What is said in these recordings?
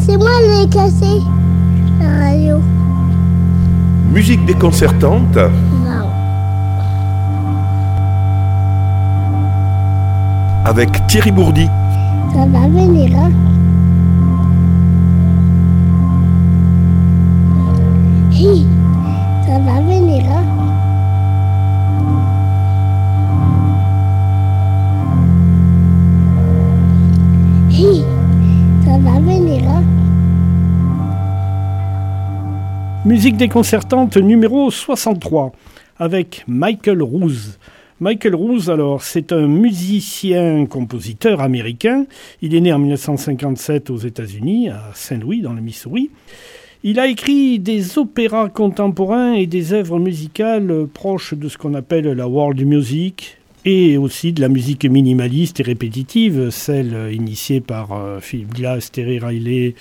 C'est moi qui ai cassé la radio. Musique déconcertante Non. avec Thierry Bourdi. Ça va venir, hein Hi, ça va venir, hein Musique déconcertante numéro 63 avec Michael Roos. Michael Roos, alors, c'est un musicien-compositeur américain. Il est né en 1957 aux États-Unis, à Saint-Louis, dans le Missouri. Il a écrit des opéras contemporains et des œuvres musicales proches de ce qu'on appelle la world music et aussi de la musique minimaliste et répétitive, celle initiée par euh, Philip Glass, Terry Riley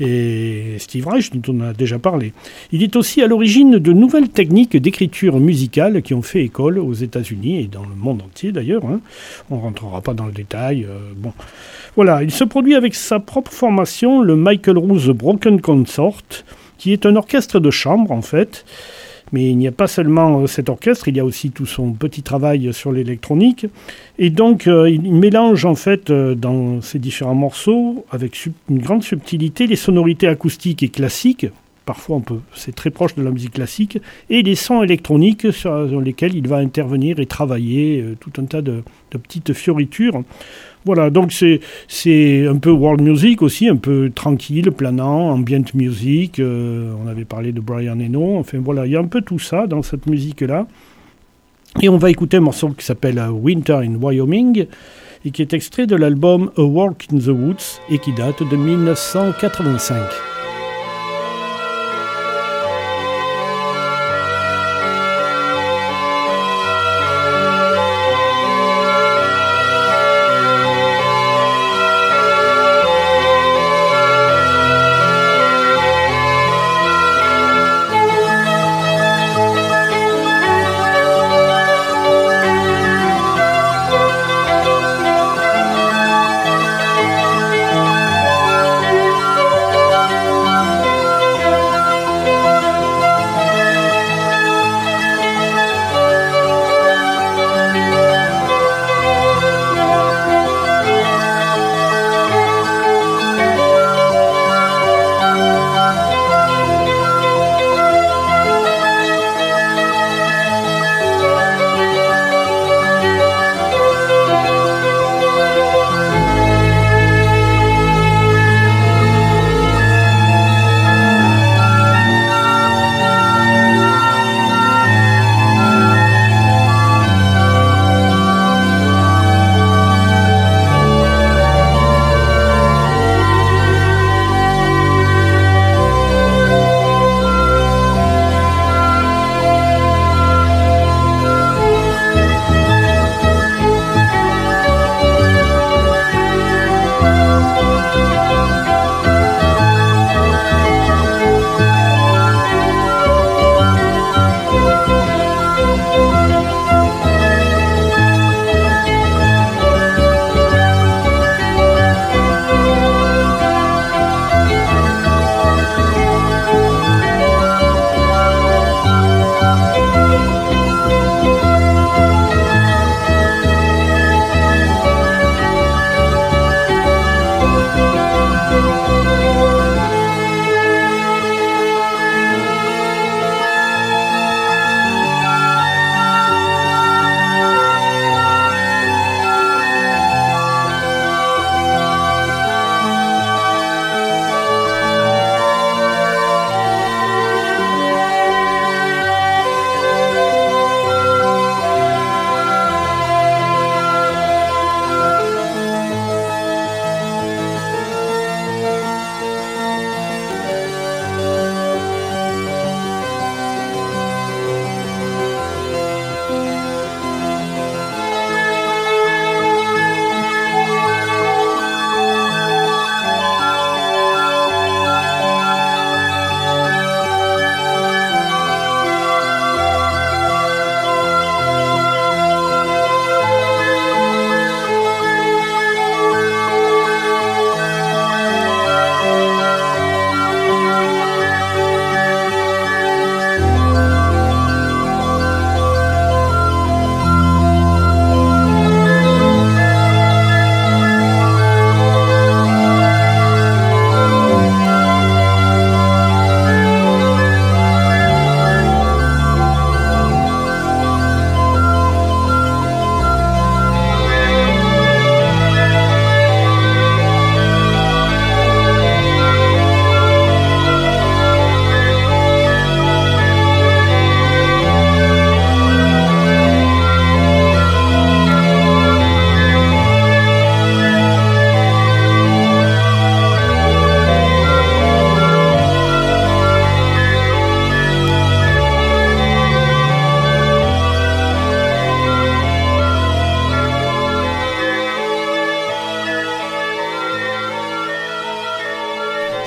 et Steve Reich, dont on a déjà parlé. Il est aussi à l'origine de nouvelles techniques d'écriture musicale qui ont fait école aux États-Unis et dans le monde entier d'ailleurs. hein. On ne rentrera pas dans le détail. euh, bon. Voilà, il se produit avec sa propre formation, le Michael Roos Broken Consort, qui est un orchestre de chambre en fait. Mais il n'y a pas seulement euh, cet orchestre, il y a aussi tout son petit travail sur l'électronique. Et donc, euh, il mélange en fait euh, dans ces différents morceaux, avec une grande subtilité, les sonorités acoustiques et classiques. Parfois, on peut, c'est très proche de la musique classique, et les sons électroniques sur, lesquels il va intervenir et travailler, euh, tout un tas de, petites fioritures. Voilà, donc c'est un peu world music aussi, un peu tranquille, planant, ambient music. euh, on avait parlé de Brian Eno. Enfin voilà, il y a un peu tout ça dans cette musique-là. Et on va écouter un morceau qui s'appelle Winter in Wyoming et qui est extrait de l'album A Walk in the Woods et qui date de 1985.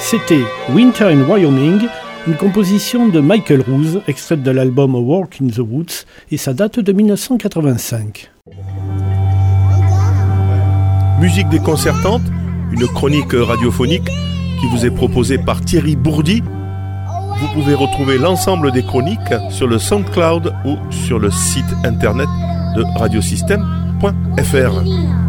C'était Winter in Wyoming, une composition de Michael Roos, extraite de l'album A Walk in the Woods, et ça date de 1985. Musique déconcertante, une chronique radiophonique qui vous est proposée par Thierry Bourdi. Vous pouvez retrouver l'ensemble des chroniques sur le SoundCloud ou sur le site internet de radiosystème.fr.